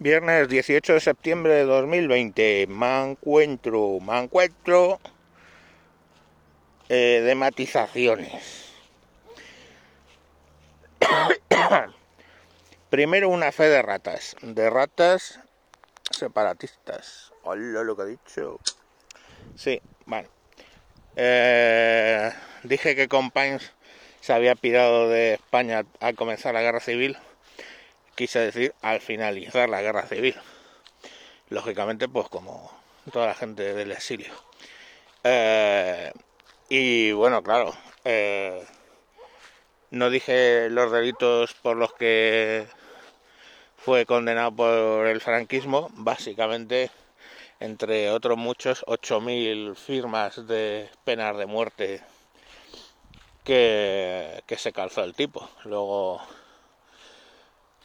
Viernes 18 de septiembre de 2020. Me encuentro, me encuentro eh, de matizaciones. Primero una fe de ratas, de ratas separatistas. Hola lo que he dicho. Sí, bueno. Eh, dije que Compañes se había pirado de España al comenzar la guerra civil quise decir al finalizar la guerra civil. Lógicamente, pues como toda la gente del exilio. Eh, y bueno, claro, eh, no dije los delitos por los que fue condenado por el franquismo, básicamente, entre otros muchos, 8.000 firmas de penas de muerte que, que se calzó el tipo. Luego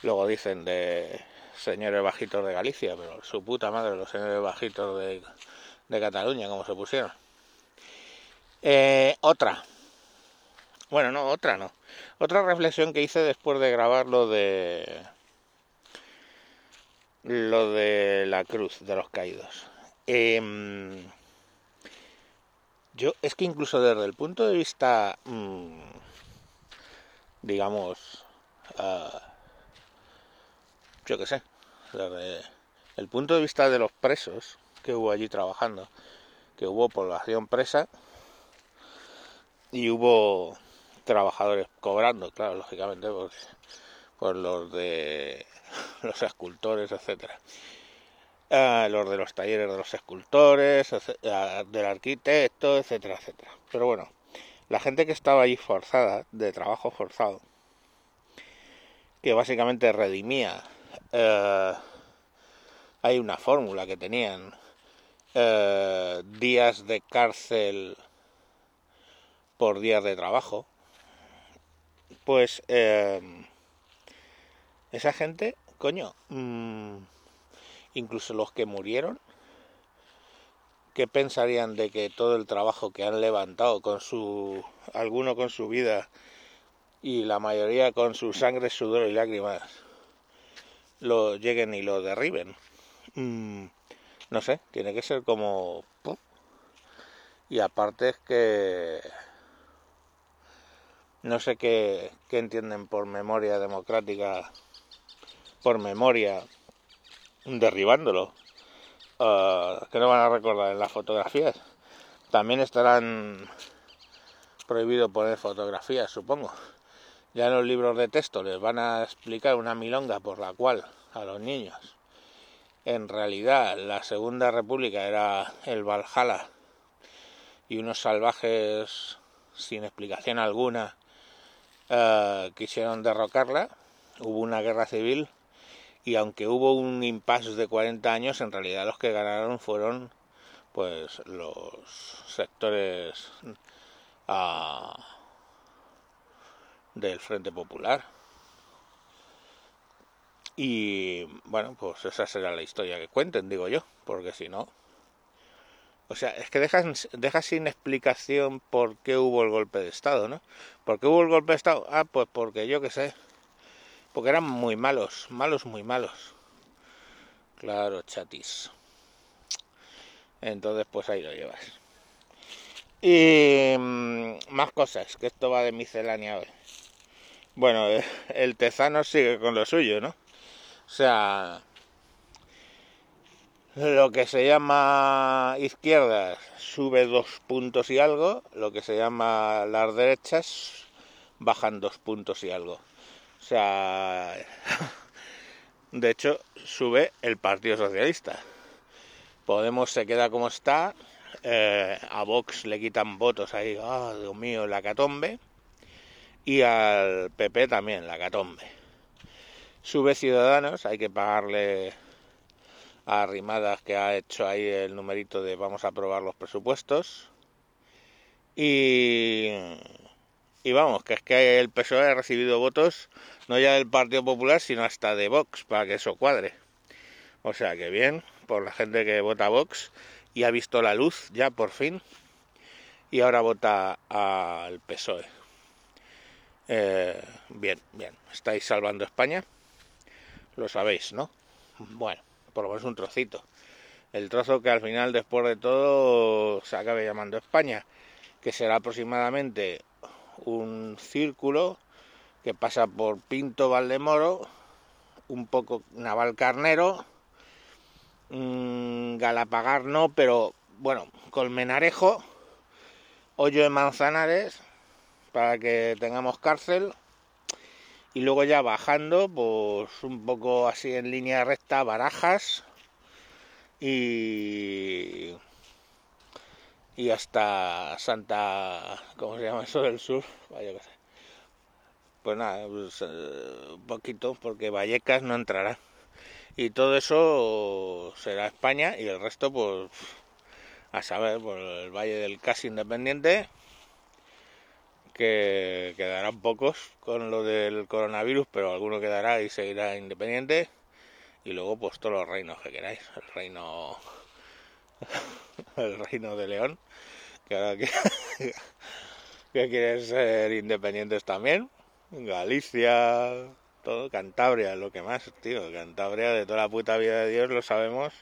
Luego dicen de señores bajitos de Galicia, pero su puta madre, los señores bajitos de, Cataluña, como se pusieron. Eh, otra. Bueno, no, otra no. Otra reflexión que hice después de grabar lo de. Lo de la cruz de los caídos. Em, yo, es que incluso desde el punto de vista. Mm, digamos. Ah, yo qué sé, desde el punto de vista de los presos que hubo allí trabajando, que hubo población presa y hubo trabajadores cobrando, claro, lógicamente, por los de los escultores, etcétera. Ah, los de los talleres de los escultores, ah, del arquitecto, etcétera, etcétera. Pero bueno, la gente que estaba allí forzada, de trabajo forzado, que básicamente redimía eh, hay una fórmula que tenían. Eh, días de cárcel por días de trabajo, pues eh, esa gente, coño, mm, incluso los que murieron, ¿qué pensarían de que todo el trabajo que han levantado con su, alguno con su vida y la mayoría con su sangre, sudor y lágrimas, lo lleguen y lo derriben. Mm, no sé, tiene que ser como... Y aparte es que... No sé qué, entienden por memoria democrática, por memoria, derribándolo. Uh, que no van a recordar en las fotografías. También estarán prohibido poner fotografías, supongo. Ya en los libros de texto les van a explicar una milonga por la cual a los niños en realidad la Segunda República era el Valhalla y unos salvajes sin explicación alguna eh, quisieron derrocarla. Hubo una guerra civil y aunque hubo un impasse de 40 años, en realidad los que ganaron fueron pues los sectores uh, del Frente Popular. Y bueno, pues esa será la historia que cuenten, digo yo, porque si no... O sea, es que dejas, dejas sin explicación por qué hubo el golpe de Estado, ¿no? ¿Por qué hubo el golpe de Estado? Ah, pues porque yo qué sé. Porque eran muy malos, malos, muy malos. Claro, chatis. Entonces, pues ahí lo llevas. Y mm, más cosas, que esto va de miscelánea hoy. Bueno, el Tezano sigue con lo suyo, ¿no? O sea, lo que se llama izquierda sube dos puntos y algo, lo que se llama las derechas bajan dos puntos y algo. O sea, de hecho, sube el Partido Socialista. Podemos se queda como está, eh, a Vox le quitan votos ahí, ah, Dios mío, la catombe y al PP también, la catombe. Sube Ciudadanos, hay que pagarle a Rimadas que ha hecho ahí el numerito de vamos a aprobar los presupuestos. Y, y vamos, que es que el PSOE ha recibido votos no ya del Partido Popular, sino hasta de Vox, para que eso cuadre. O sea que bien, por la gente que vota Vox y ha visto la luz ya por fin, y ahora vota al PSOE. Eh, bien, bien. ¿Estáis salvando España? Lo sabéis, ¿no? bueno, por lo menos un trocito. El trozo que al final, después de todo, se acabe llamando España, que será aproximadamente un círculo que pasa por Pinto Valdemoro, un poco Naval Carnero, mmm, Galapagar no, pero bueno, Colmenarejo, Hoyo de Manzanares, para que tengamos cárcel, y luego ya bajando, pues un poco así en línea recta, Barajas, y y hasta Santa ¿cómo se llama eso del sur? Vaya. Pues nada, pues, eh, un poquito porque Vallecas no entrará. Y todo eso será España y el resto pues a saber por el Valle del Casi Independiente que quedarán pocos con lo del coronavirus, pero alguno quedará y seguirá independiente. Y luego pues todos los reinos que queráis, el reino el reino de León, que ahora que, quieren ser independientes también, Galicia, Cantabria, lo que más, tío, Cantabria de toda la puta vida de Dios lo sabemos,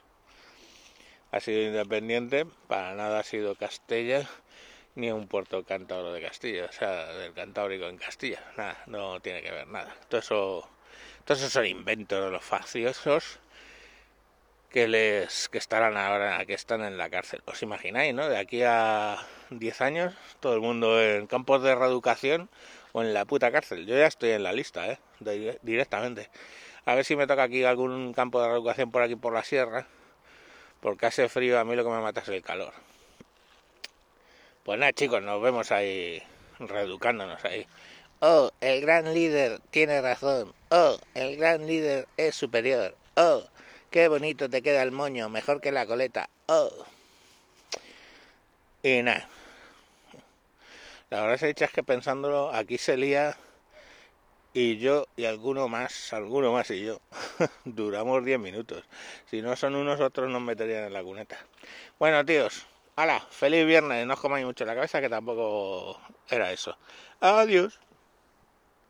ha sido independiente, para nada ha sido Castella, ni un puerto cántabro de Castilla, o sea, del Cantábrico en Castilla, nada, no tiene que ver nada, todo eso, todo eso son inventos de los facciosos que les que estarán ahora que están en la cárcel. ¿Os imagináis, no? De aquí a 10 años todo el mundo en campos de reeducación en la puta cárcel. Yo ya estoy en la lista, ¿eh? directamente. A ver si me toca aquí algún campo de reeducación por aquí por la sierra, porque hace frío a mí lo que me mata es el calor. Pues nada, chicos, nos vemos ahí reeducándonos ahí. Oh, el gran líder tiene razón. Oh, el gran líder es superior. Oh, Qué bonito te queda el moño, mejor que la coleta. Oh. Y nada. La verdad es que pensándolo, aquí se lía y yo y alguno más, alguno más y yo, duramos 10 minutos. Si no son unos, otros nos meterían en la cuneta. Bueno, tíos, hala, feliz viernes, no os comáis mucho la cabeza, que tampoco era eso. Adiós.